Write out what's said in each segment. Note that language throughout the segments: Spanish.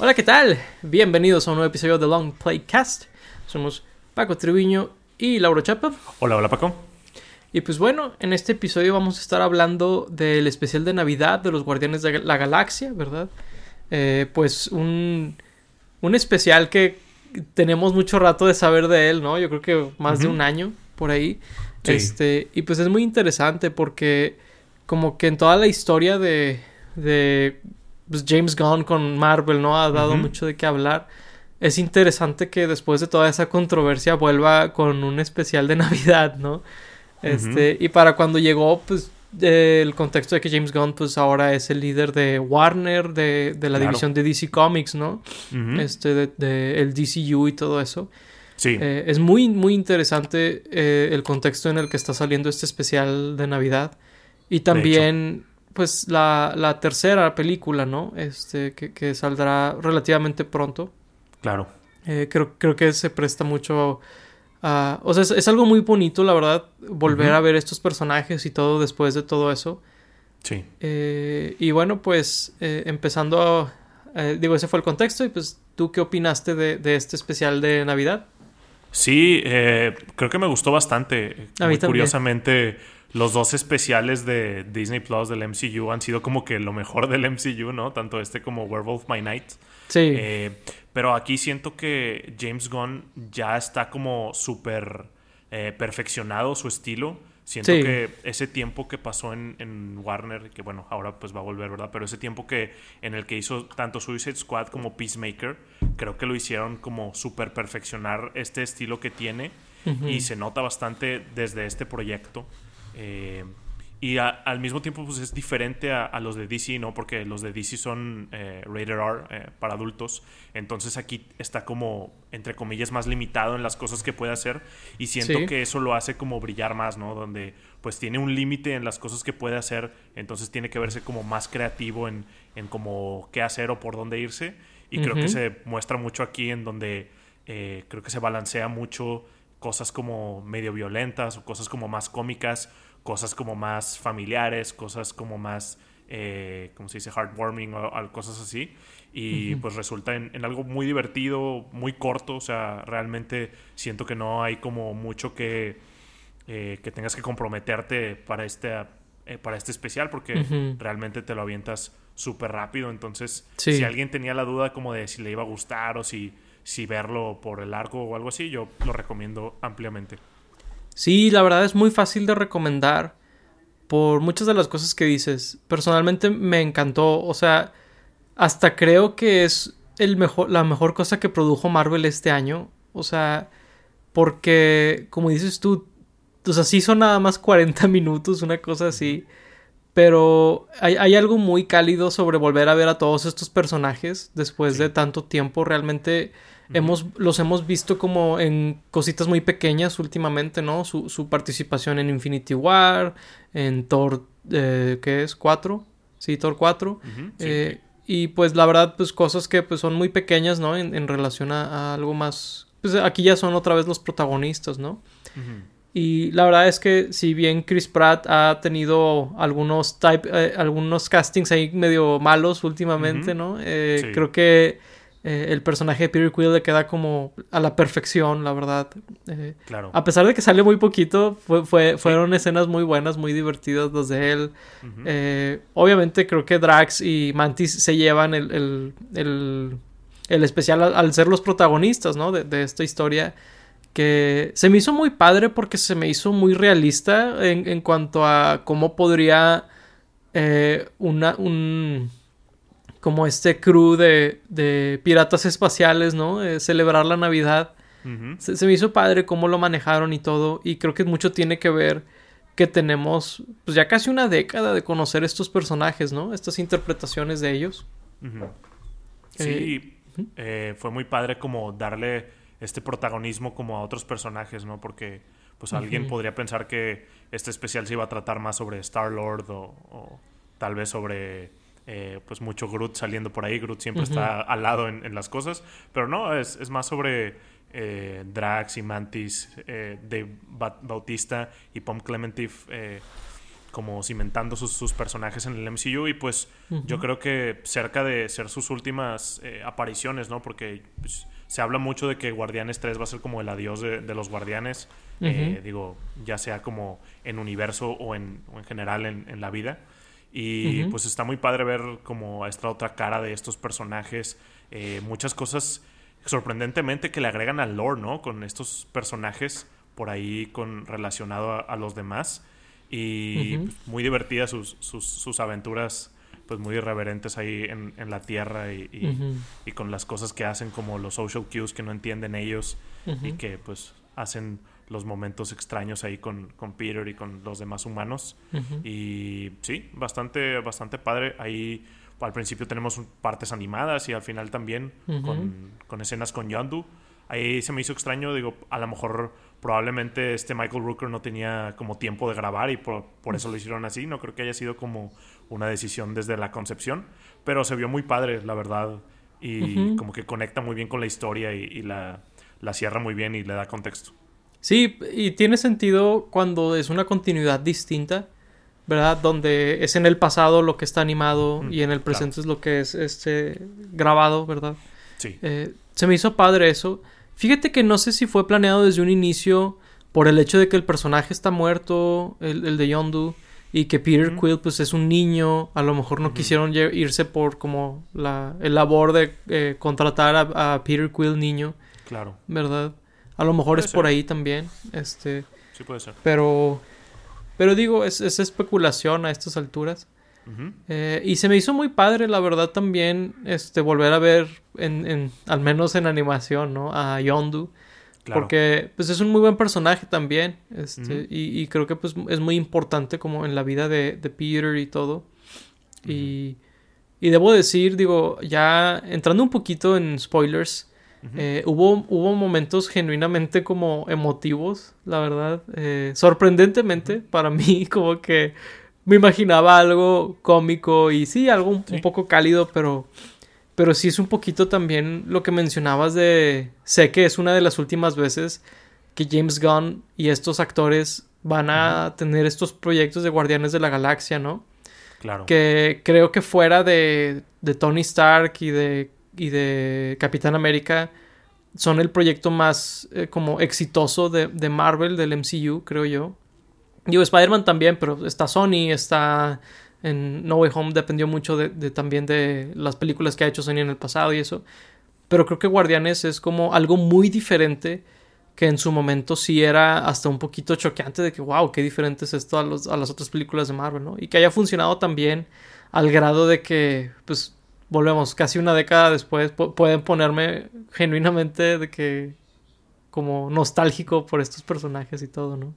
Hola, ¿qué tal? Bienvenidos a un nuevo episodio de Long Playcast. Somos Paco Triviño y Lauro Chapa. Hola, hola Paco. Y pues bueno, en este episodio vamos a estar hablando del especial de Navidad de los Guardianes de la Galaxia, ¿verdad? Eh, pues un, un especial que tenemos mucho rato de saber de él, ¿no? Yo creo que más de un año por ahí. Este, y pues es muy interesante porque como que en toda la historia de, de pues James Gunn con Marvel, ¿no? Ha dado mucho de qué hablar. Es interesante que después de toda esa controversia vuelva con un especial de Navidad, ¿no? Este, y para cuando llegó, pues, el contexto de que James Gunn, pues, ahora es el líder de Warner, de, de la división de DC Comics, ¿no? Este, de, el DCU y todo eso. Sí. Eh, es muy, muy interesante eh, el contexto en el que está saliendo este especial de Navidad. Y también pues la, la tercera película, ¿no? Este, que, que saldrá relativamente pronto. Claro. Eh, creo, creo que se presta mucho a... O sea, es, algo muy bonito, la verdad, volver a ver estos personajes y todo después de todo eso. Sí. Eh, y bueno, pues eh, empezando... digo, ese fue el contexto y pues tú qué opinaste de, de este especial de Navidad? Sí, creo que me gustó bastante. A mí Curiosamente los dos especiales de Disney Plus del MCU han sido como que lo mejor del MCU, ¿no? Tanto este como Werewolf by Night. Sí. Eh, pero aquí siento que James Gunn ya está como súper eh, perfeccionado su estilo. Siento que ese tiempo que pasó en, Warner, que bueno, ahora pues va a volver, ¿verdad? Pero ese tiempo que en el que hizo tanto Suicide Squad como Peacemaker, creo que lo hicieron como súper perfeccionar este estilo que tiene y se nota bastante desde este proyecto. Eh, y al mismo tiempo pues es diferente a, los de DC, ¿no? Porque los de DC son eh, rated R eh, para adultos. Entonces aquí está como, entre comillas, más limitado en las cosas que puede hacer. Y siento que eso lo hace como brillar más, ¿no? Donde pues tiene un límite en las cosas que puede hacer. Entonces tiene que verse como más creativo en, en como qué hacer o por dónde irse. Y creo que se muestra mucho aquí en donde creo que se balancea mucho cosas como medio violentas o cosas como más cómicas cosas como más familiares, cosas como más, eh, ¿cómo se dice?, heartwarming o, cosas así. Y pues resulta en, algo muy divertido, muy corto, o sea, realmente siento que no hay como mucho que, eh, que tengas que comprometerte para este, eh, para este especial porque realmente te lo avientas súper rápido. Entonces, si alguien tenía la duda como de si le iba a gustar o si, si verlo por el arco o algo así, yo lo recomiendo ampliamente. Sí, la verdad es muy fácil de recomendar por muchas de las cosas que dices. Personalmente me encantó, o sea, hasta creo que es el mejor, la mejor cosa que produjo Marvel este año. O sea, porque, como dices tú, o sea, sí son nada más 40 minutos, una cosa así. Pero hay, hay, algo muy cálido sobre volver a ver a todos estos personajes después de tanto tiempo. Realmente hemos, los hemos visto como en cositas muy pequeñas últimamente, ¿no? Su, su participación en Infinity War, en Thor, eh, ¿qué es? ¿4? Sí, Thor 4. Eh, y pues la verdad, pues cosas que pues son muy pequeñas, ¿no? En, en relación a, algo más... Pues aquí ya son otra vez los protagonistas, ¿no? Y la verdad es que si bien Chris Pratt ha tenido algunos type, eh, algunos castings ahí medio malos últimamente, ¿no? Eh, creo que eh, el personaje de Peter Quill le queda como a la perfección, la verdad. Eh, claro. A pesar de que sale muy poquito, fue, fueron escenas muy buenas, muy divertidas las de él. Eh, obviamente creo que Drax y Mantis se llevan el, especial al, ser los protagonistas, ¿no? De, esta historia. Que se me hizo muy padre porque se me hizo muy realista en, en cuanto a cómo podría una, un como este crew de, de piratas espaciales, ¿no? celebrar la Navidad. se, me hizo padre cómo lo manejaron y todo. Y creo que mucho tiene que ver que tenemos pues ya casi una década de conocer estos personajes, ¿no? Estas interpretaciones de ellos. Sí, eh, eh, fue muy padre como darle este protagonismo como a otros personajes, ¿no? Porque pues alguien podría pensar que este especial se iba a tratar más sobre Star-Lord o, o tal vez sobre eh, pues mucho Groot saliendo por ahí. Groot siempre está al lado en, las cosas. Pero no, es, más sobre eh, Drax y Mantis, eh, de Bautista y Pom Clementif como cimentando sus, personajes en el MCU y pues yo creo que cerca de ser sus últimas eh, apariciones, ¿no? Porque pues, se habla mucho de que Guardianes 3 va a ser como el adiós de, los Guardianes, eh, digo, ya sea como en universo o en, en general en, la vida. Y pues está muy padre ver como esta otra cara de estos personajes, eh, muchas cosas sorprendentemente que le agregan al lore, ¿no? Con estos personajes por ahí con relacionado a los demás. Y pues, muy divertidas sus, sus, aventuras, pues muy irreverentes ahí en, en la tierra y, y, con las cosas que hacen, como los social cues que no entienden ellos y que pues hacen los momentos extraños ahí con, con Peter y con los demás humanos. Y sí, bastante, bastante padre. Ahí al principio tenemos partes animadas y al final también con, con escenas con Yondu. Ahí se me hizo extraño, digo, a lo mejor probablemente este Michael Rooker no tenía como tiempo de grabar y por, eso lo hicieron así. No creo que haya sido como una decisión desde la concepción, pero se vio muy padre, la verdad, y como que conecta muy bien con la historia y, la, la cierra muy bien y le da contexto. Sí, y tiene sentido cuando es una continuidad distinta, ¿verdad? Donde es en el pasado lo que está animado y en el presente es lo que es este grabado, ¿verdad? Sí. Eh, se me hizo padre eso. Fíjate que no sé si fue planeado desde un inicio por el hecho de que el personaje está muerto, el, de Yondu, y que Peter Quill pues es un niño, a lo mejor no quisieron irse por como la el labor de eh, contratar a, Peter Quill niño. Claro. ¿Verdad? A lo mejor es por ahí también, este... Sí puede ser. Pero... Pero digo, es, es especulación a estas alturas. Eh, y se me hizo muy padre, la verdad, también, este, volver a ver, en, al menos en animación, ¿no? A Yondu. Porque, pues, es un muy buen personaje también. Este, y, creo que, pues, es muy importante como en la vida de, Peter y todo. Y, y debo decir, digo, ya entrando un poquito en spoilers, eh, hubo, hubo momentos genuinamente como emotivos, la verdad. Eh, sorprendentemente, para mí, como que me imaginaba algo cómico y sí, algo un, poco cálido, pero, pero sí es un poquito también lo que mencionabas de... Sé que es una de las últimas veces que James Gunn y estos actores van a tener estos proyectos de Guardianes de la Galaxia, ¿no? Claro. Que creo que fuera de, de Tony Stark y de, y de Capitán América son el proyecto más eh, como exitoso de, de Marvel, del MCU, creo yo. Digo, Spider-Man también, pero está Sony, está en No Way Home, dependió mucho de, también de las películas que ha hecho Sony en el pasado y eso. Pero creo que Guardianes es como algo muy diferente que en su momento sí era hasta un poquito choqueante de que, wow, qué diferente es esto a, a las otras películas de Marvel, ¿no? Y que haya funcionado también al grado de que, pues, volvemos, casi una década después, pueden ponerme genuinamente de que, como nostálgico por estos personajes y todo, ¿no?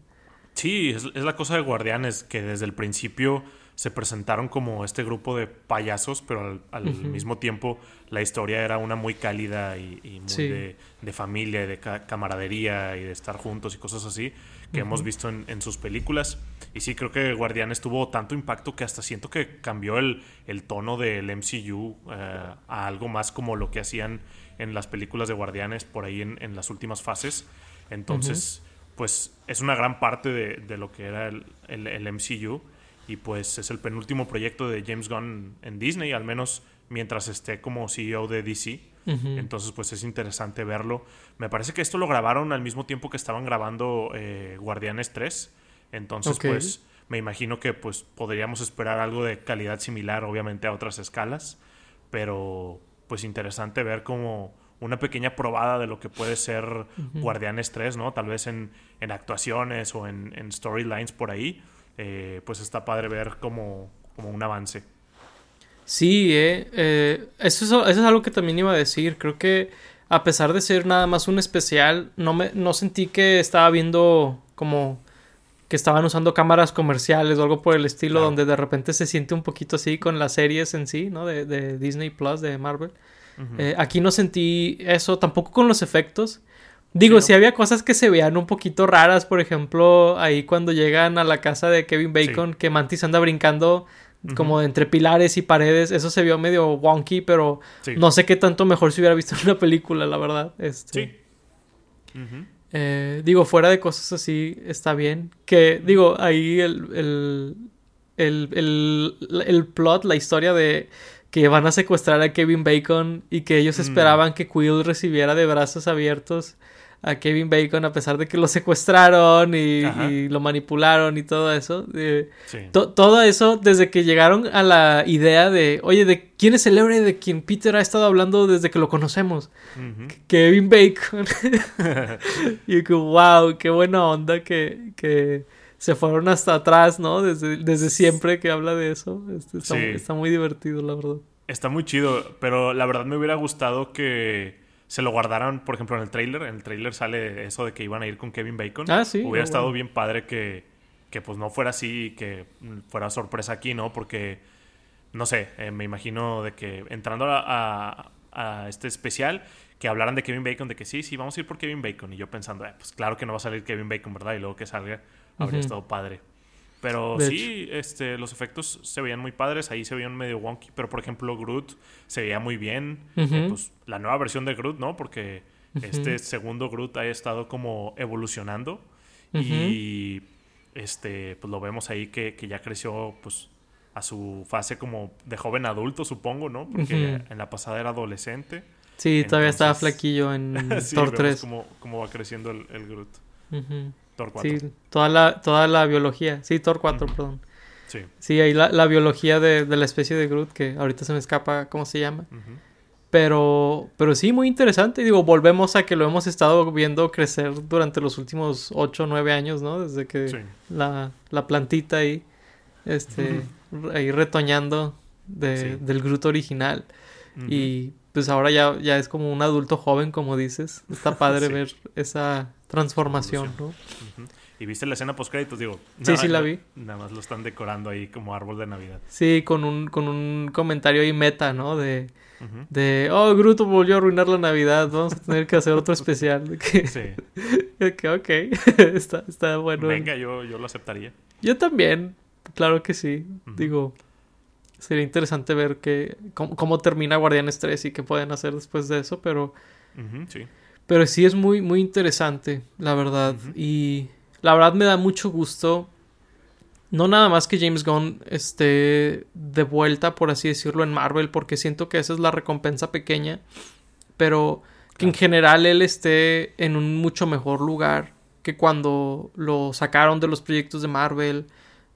Sí, es, la cosa de Guardianes, que desde el principio se presentaron como este grupo de payasos, pero al, mismo tiempo la historia era una muy cálida y, muy de, familia, de camaradería y de estar juntos y cosas así que hemos visto en, sus películas. Y sí, creo que Guardianes tuvo tanto impacto que hasta siento que cambió el, tono del MCU eh, a algo más como lo que hacían en las películas de Guardianes por ahí en, las últimas fases. Entonces pues es una gran parte de, lo que era el, el, MCU y pues es el penúltimo proyecto de James Gunn en Disney, al menos mientras esté como CEO de DC. Entonces pues es interesante verlo. Me parece que esto lo grabaron al mismo tiempo que estaban grabando eh, Guardianes 3. Entonces pues me imagino que pues podríamos esperar algo de calidad similar obviamente a otras escalas. Pero pues interesante ver cómo una pequeña probada de lo que puede ser Guardianes 3, ¿no? Tal vez en, actuaciones o en, storylines por ahí. Eh, pues está padre ver como, como un avance. Sí, eh, eh eso, es, algo que también iba a decir. Creo que a pesar de ser nada más un especial, no, me, no sentí que estaba viendo como que estaban usando cámaras comerciales o algo por el estilo, donde de repente se siente un poquito así con las series en sí, ¿no? De, de Disney Plus, de Marvel. Eh, aquí no sentí eso, tampoco con los efectos. Digo, si había cosas que se veían un poquito raras, por ejemplo, ahí cuando llegan a la casa de Kevin Bacon, que Mantis anda brincando como entre pilares y paredes, eso se vio medio wonky, pero no sé qué tanto mejor si hubiera visto en una película, la verdad. Este, sí. Eh, digo, fuera de cosas así, está bien. Que, digo, ahí el, el, el, el plot, la historia de que van a secuestrar a Kevin Bacon y que ellos mm. esperaban que Quill recibiera de brazos abiertos a Kevin Bacon a pesar de que lo secuestraron y, lo manipularon y todo eso. todo eso desde que llegaron a la idea de, oye, ¿de quién es el héroe de quien Peter ha estado hablando desde que lo conocemos? Kevin Bacon. y que, wow, qué buena onda que, que se fueron hasta atrás, ¿no? Desde, desde siempre que habla de eso. Este, está, está muy divertido, la verdad. Está muy chido, pero la verdad me hubiera gustado que se lo guardaran, por ejemplo, en el trailer. En el trailer sale eso de que iban a ir con Kevin Bacon. Ah, sí. Hubiera estado bien padre que, que, pues no fuera así y que fuera sorpresa aquí, ¿no? Porque, no sé, eh, me imagino de que entrando a, a, este especial, que hablaran de Kevin Bacon, de que sí, sí, vamos a ir por Kevin Bacon. Y yo pensando, eh, pues claro que no va a salir Kevin Bacon, ¿verdad? Y luego que salga, habría estado padre. Pero sí, este, los efectos se veían muy padres, ahí se veían medio wonky, pero por ejemplo Groot se veía muy bien. Eh, pues, la nueva versión de Groot, ¿no? Porque este segundo Groot ha estado como evolucionando y este, pues lo vemos ahí que, que, ya creció pues a su fase como de joven adulto, supongo, ¿no? Porque en la pasada era adolescente. Sí, todavía estaba flaquillo en Thor 3. Cómo, cómo va creciendo el, el Groot. Thor 4. Sí, toda la, toda la biología. Sí, Thor 4, perdón. Sí. Sí, ahí la, la biología de, de, la especie de Groot, que ahorita se me escapa cómo se llama. Pero, pero sí, muy interesante. Digo, volvemos a que lo hemos estado viendo crecer durante los últimos 8 o 9 años, ¿no? Desde que la, la, plantita ahí, este, ahí retoñando de, del Groot original. Y pues ahora ya, ya es como un adulto joven, como dices. Está padre ver esa transformación, ¿no? ¿Y viste la escena post créditos? Digo, sí, sí la vi. Nada más lo están decorando ahí como árbol de Navidad. Sí, con un, con un comentario ahí meta, ¿no? De, de oh, Gruto volvió a arruinar la Navidad, vamos a tener que hacer otro especial. sí. que, ok, está, está bueno. Venga, yo, yo lo aceptaría. Yo también, claro que sí. Digo, sería interesante ver que, cómo, termina Guardianes 3 y qué pueden hacer después de eso, pero... sí. Pero sí es muy, muy interesante, la verdad. Y la verdad me da mucho gusto. No nada más que James Gunn esté de vuelta, por así decirlo, en Marvel, porque siento que esa es la recompensa pequeña. Pero que en general él esté en un mucho mejor lugar que cuando lo sacaron de los proyectos de Marvel,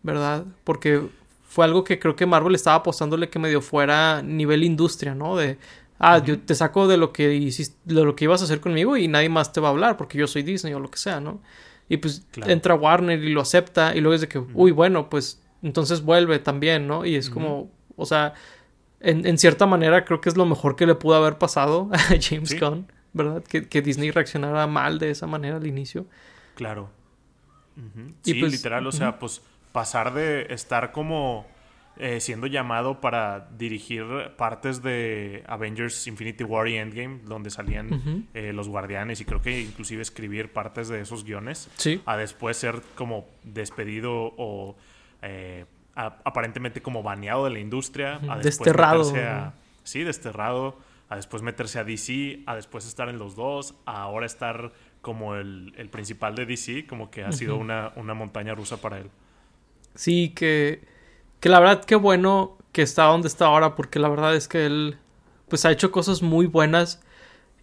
¿verdad? Porque fue algo que creo que Marvel estaba apostándole que medio fuera nivel industria, ¿no? De, ah, yo te saco de lo que hiciste, de lo que ibas a hacer conmigo y nadie más te va a hablar porque yo soy Disney o lo que sea, ¿no? Y pues entra Warner y lo acepta y luego es de que, uy, bueno, pues entonces vuelve también, ¿no? Y es como, o sea, en, cierta manera creo que es lo mejor que le pudo haber pasado a James Gunn, ¿verdad? Que, Disney reaccionara mal de esa manera al inicio. Claro. Sí, pues, literal, o sea, pues pasar de estar como eh, siendo llamado para dirigir partes de Avengers Infinity War y Endgame, donde salían eh, los guardianes y creo que inclusive escribir partes de esos guiones, a después ser como despedido o eh, aparentemente como baneado de la industria, a desterrado. sí, desterrado, a después meterse a DC, a después estar en los dos, a ahora estar como el, principal de DC, como que ha sido una, una montaña rusa para él. Sí, que que la verdad, qué bueno que está donde está ahora, porque la verdad es que él, pues ha hecho cosas muy buenas.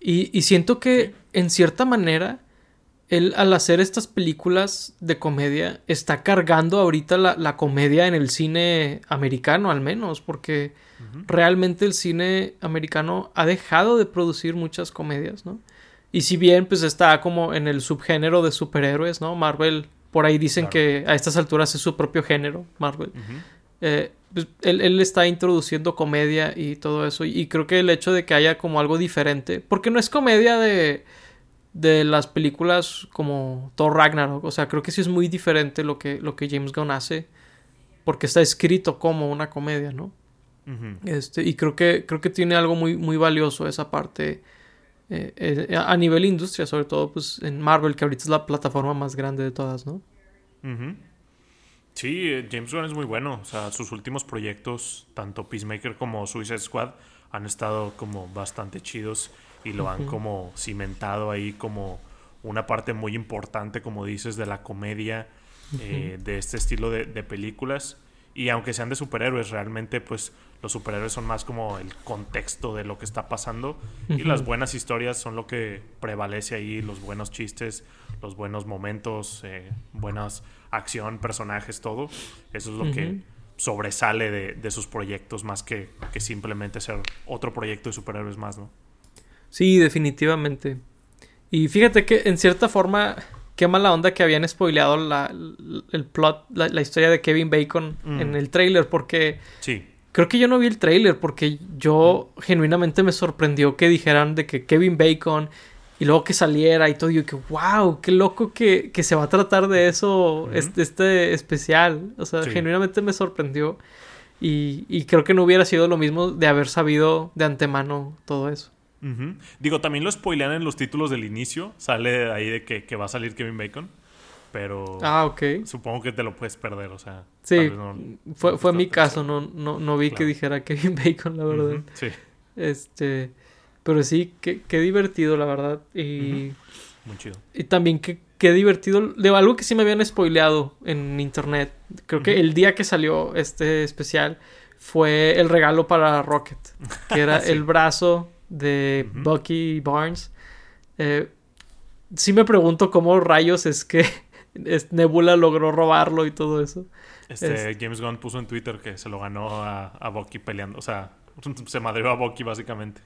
Y, siento que, en cierta manera, él al hacer estas películas de comedia, está cargando ahorita la, comedia en el cine americano, al menos, porque realmente el cine americano ha dejado de producir muchas comedias, ¿no? Y si bien, pues está como en el subgénero de superhéroes, ¿no? Marvel, por ahí dicen que a estas alturas es su propio género, Marvel. Eh, pues, él, está introduciendo comedia y todo eso. Y, creo que el hecho de que haya como algo diferente. Porque no es comedia de. de las películas como Thor Ragnarok. O sea, creo que sí es muy diferente lo que, lo que James Gunn hace. Porque está escrito como una comedia, ¿no? este, y creo que, creo que tiene algo muy, muy valioso esa parte. Eh, eh, a nivel industria, sobre todo pues en Marvel, que ahorita es la plataforma más grande de todas, ¿no? Sí, James Gunn es muy bueno. O sea, sus últimos proyectos, tanto Peacemaker como Suicide Squad, han estado como bastante chidos y lo han como cimentado ahí como una parte muy importante, como dices, de la comedia, eh, de este estilo de, películas. Y aunque sean de superhéroes, realmente pues los superhéroes son más como el contexto de lo que está pasando. Y las buenas historias son lo que prevalece ahí, los buenos chistes, los buenos momentos, eh, buenas acción, personajes, todo. Eso es lo que sobresale de, sus proyectos más que, que simplemente ser otro proyecto de superhéroes más, ¿no? Sí, definitivamente. Y fíjate que en cierta forma qué mala onda que habían spoileado la, el plot, la, historia de Kevin Bacon mm. en el trailer, porque sí. creo que yo no vi el trailer, porque yo genuinamente me sorprendió que dijeran de que Kevin Bacon y luego que saliera y todo, y yo que wow, qué loco que, que se va a tratar de eso, este, este, especial, o sea, genuinamente me sorprendió. Y, y creo que no hubiera sido lo mismo de haber sabido de antemano todo eso. Digo, también lo spoilean en los títulos del inicio. Sale ahí de que, va a salir Kevin Bacon. Pero. Ah, ok. Supongo que te lo puedes perder, o sea. Sí. fue fue mi caso, no, no, no vi que dijera Kevin Bacon, la verdad. Sí. Este. Pero sí, qué, qué divertido, la verdad. Y. Muy chido. Y también qué, qué divertido. De algo que sí me habían spoileado en internet. Creo que el día que salió este especial fue el regalo para Rocket. Que era el brazo de Bucky Barnes. Eh, sí me pregunto cómo rayos es que Nebula logró robarlo y todo eso. Este, James Gunn puso en Twitter que se lo ganó a, Bucky peleando. O sea, se madrió a Bucky básicamente.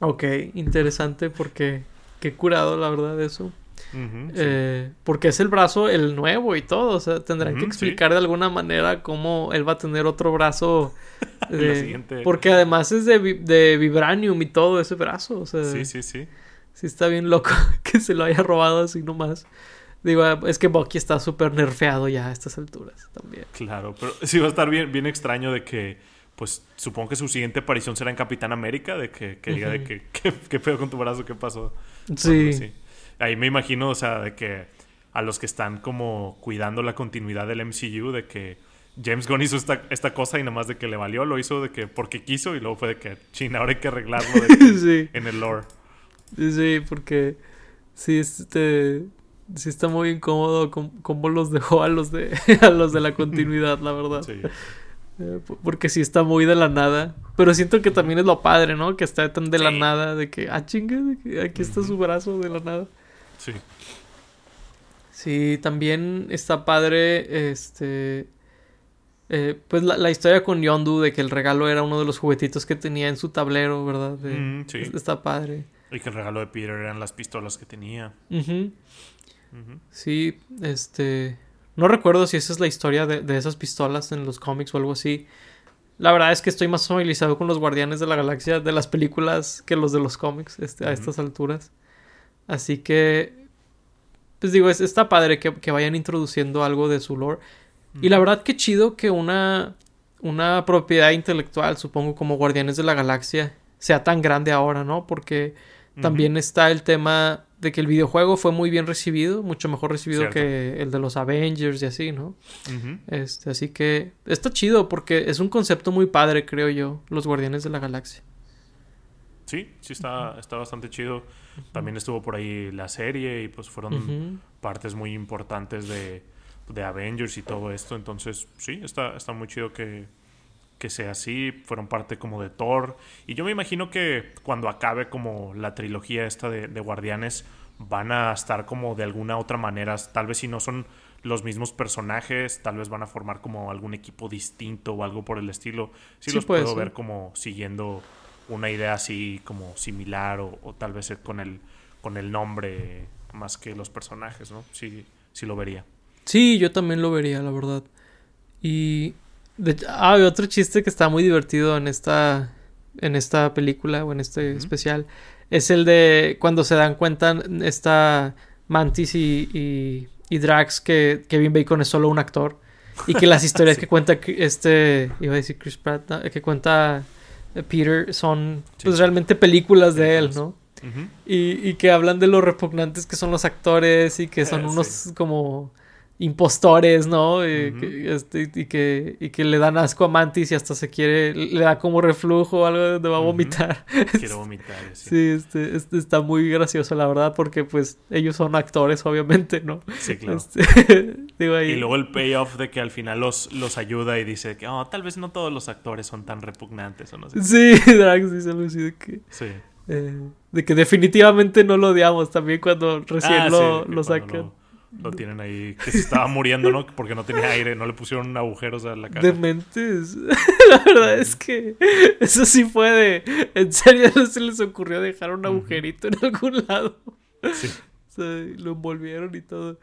Ok, interesante porque qué curado la verdad eso. Eh, porque es el brazo el nuevo y todo. O sea, tendrán que explicar de alguna manera cómo él va a tener otro brazo. Porque además es de, de, vibranium y todo ese brazo. O sea, sí, sí, sí. Sí está bien loco que se lo haya robado así nomás. Digo, es que Bucky está súper nerfeado ya a estas alturas también. Claro, pero sí va a estar bien, bien extraño de que, pues supongo que su siguiente aparición será en Capitán América, de que, diga de que, ¿qué, pedo con tu brazo? ¿Qué pasó? sí ahí me imagino, o sea, de que a los que están como cuidando la continuidad del MCU, de que James Gunn hizo esta, esta cosa y nada más de que le valió, lo hizo de que porque quiso y luego fue de que, ching, ahora hay que arreglarlo en el lore. Sí, porque sí, este, sí está muy incómodo cómo los dejó a los de, a los de la continuidad, la verdad. Sí. Eh, porque sí está muy de la nada. Pero siento que también es lo padre, ¿no? Que está tan de la nada, de que, ah, chingue, aquí está su brazo de la nada. Sí. Sí, también está padre, este... Eh, pues la, historia con Yondu de que el regalo era uno de los juguetitos que tenía en su tablero, ¿verdad? Mm, sí. Está padre. Y que el regalo de Peter eran las pistolas que tenía. Sí, este... No recuerdo si esa es la historia de, de, esas pistolas en los cómics o algo así. La verdad es que estoy más familiarizado con los Guardianes de la Galaxia de las películas que los de los cómics este, a estas alturas. Así que, pues digo, está padre que, vayan introduciendo algo de su lore. Y la verdad que chido que una, una propiedad intelectual, supongo como Guardianes de la Galaxia, sea tan grande ahora, ¿no? Porque también está el tema de que el videojuego fue muy bien recibido, mucho mejor recibido que el de los Avengers y así, ¿no? este, así que está chido porque es un concepto muy padre, creo yo, los Guardianes de la Galaxia. Sí, sí está, está bastante chido. También estuvo por ahí la serie y pues fueron partes muy importantes de, de, Avengers y todo esto. Entonces, sí, está, está muy chido que, que sea así. Fueron parte como de Thor. Y yo me imagino que cuando acabe como la trilogía esta de, de Guardianes, van a estar como de alguna otra manera. Tal vez si no son los mismos personajes, tal vez van a formar como algún equipo distinto o algo por el estilo. Sí, los puedo ver como siguiendo una idea así como similar o, tal vez con el, con el nombre más que los personajes, ¿no? Sí, sí lo vería. Sí, yo también lo vería, la verdad. Y ah, otro chiste que está muy divertido en esta en esta película o en este especial es el de cuando se dan cuenta esta Mantis y, y, Drax que Kevin Bacon es solo un actor y que las historias que cuenta este iba a decir Chris Pratt que cuenta Peter son pues realmente películas de él, ¿no? y, y, que hablan de lo repugnantes que son los actores y que son unos como impostores, ¿no? Este, y, que, y que le dan asco a Mantis y hasta se quiere, le da como reflujo o algo donde va a vomitar. Quiere vomitar, sí. este, este, está muy gracioso, la verdad, porque pues ellos son actores, obviamente, ¿no? Sí, claro. Este, y luego el payoff de que al final los, los ayuda y dice que, oh, tal vez no todos los actores son tan repugnantes o no sé. Sí, Drax dice algo así de que... Sí. Eh, de que definitivamente no lo odiamos también cuando recién ah, lo, lo sacan. Lo tienen ahí, que se estaba muriendo, ¿no? Porque no tenía aire, no le pusieron agujeros a la cara. Dementes. la verdad es que eso sí fue de. En serio, no se les ocurrió dejar un agujerito en algún lado. Sí. O sea, lo envolvieron y todo.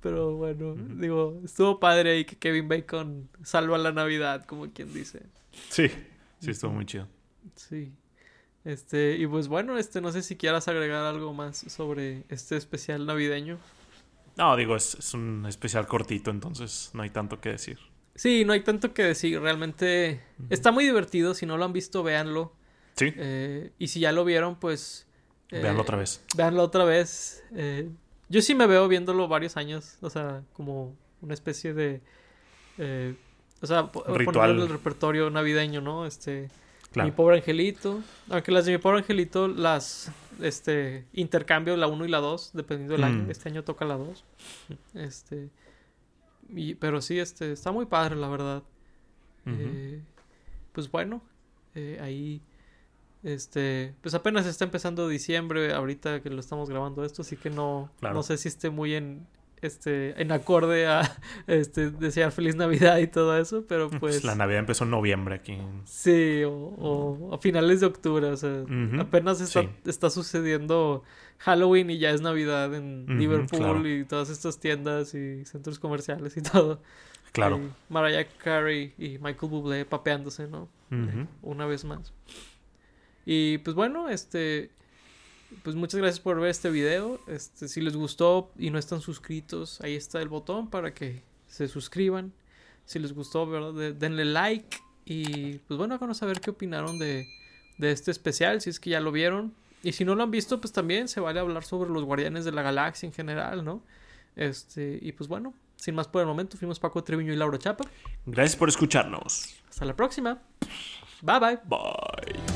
Pero bueno, digo, estuvo padre ahí que Kevin Bacon salva la Navidad, como quien dice. Sí, sí, estuvo muy chido. Sí. Este, y pues bueno, este, no sé si quieras agregar algo más sobre este especial navideño. No, digo, es, un especial cortito, entonces no hay tanto que decir. Sí, no hay tanto que decir. Realmente está muy divertido. Si no lo han visto, véanlo. Sí. Eh, y si ya lo vieron, pues. Eh, véanlo otra vez. Véanlo otra vez. Eh, yo sí me veo viéndolo varios años. O sea, como una especie de. o sea, Ritual. el repertorio navideño, ¿no? Este. Mi pobre angelito. Aunque las de mi pobre angelito las este intercambio la 1 y la 2, dependiendo del año. Mm. Este año toca la 2. Este. pero sí, este, está muy padre, la verdad. Eh, pues bueno, eh, ahí. Este, pues apenas está empezando diciembre, ahorita que lo estamos grabando esto, así que no, no sé si esté muy en, este, en acorde a este, desear feliz Navidad y todo eso, pero pues, pues... La Navidad empezó en noviembre aquí. Sí, o, a finales de octubre, o sea, apenas está, está, sucediendo Halloween y ya es Navidad en Liverpool y todas estas tiendas y centros comerciales y todo. Claro. Mariah Carey y Michael Bublé papeándose, ¿no? Una vez más. Y pues bueno, este pues muchas gracias por ver este video. Este, si les gustó y no están suscritos, ahí está el botón para que se suscriban. Si les gustó, ¿verdad? denle like. Y pues bueno, a saber qué opinaron de, de este especial, si es que ya lo vieron. Y si no lo han visto, pues también se vale hablar sobre los guardianes de la galaxia en general, ¿no? Este, y pues bueno, sin más por el momento, fuimos Paco Treviño y Laura Chapa. Gracias por escucharnos. Hasta la próxima. Bye bye. Bye.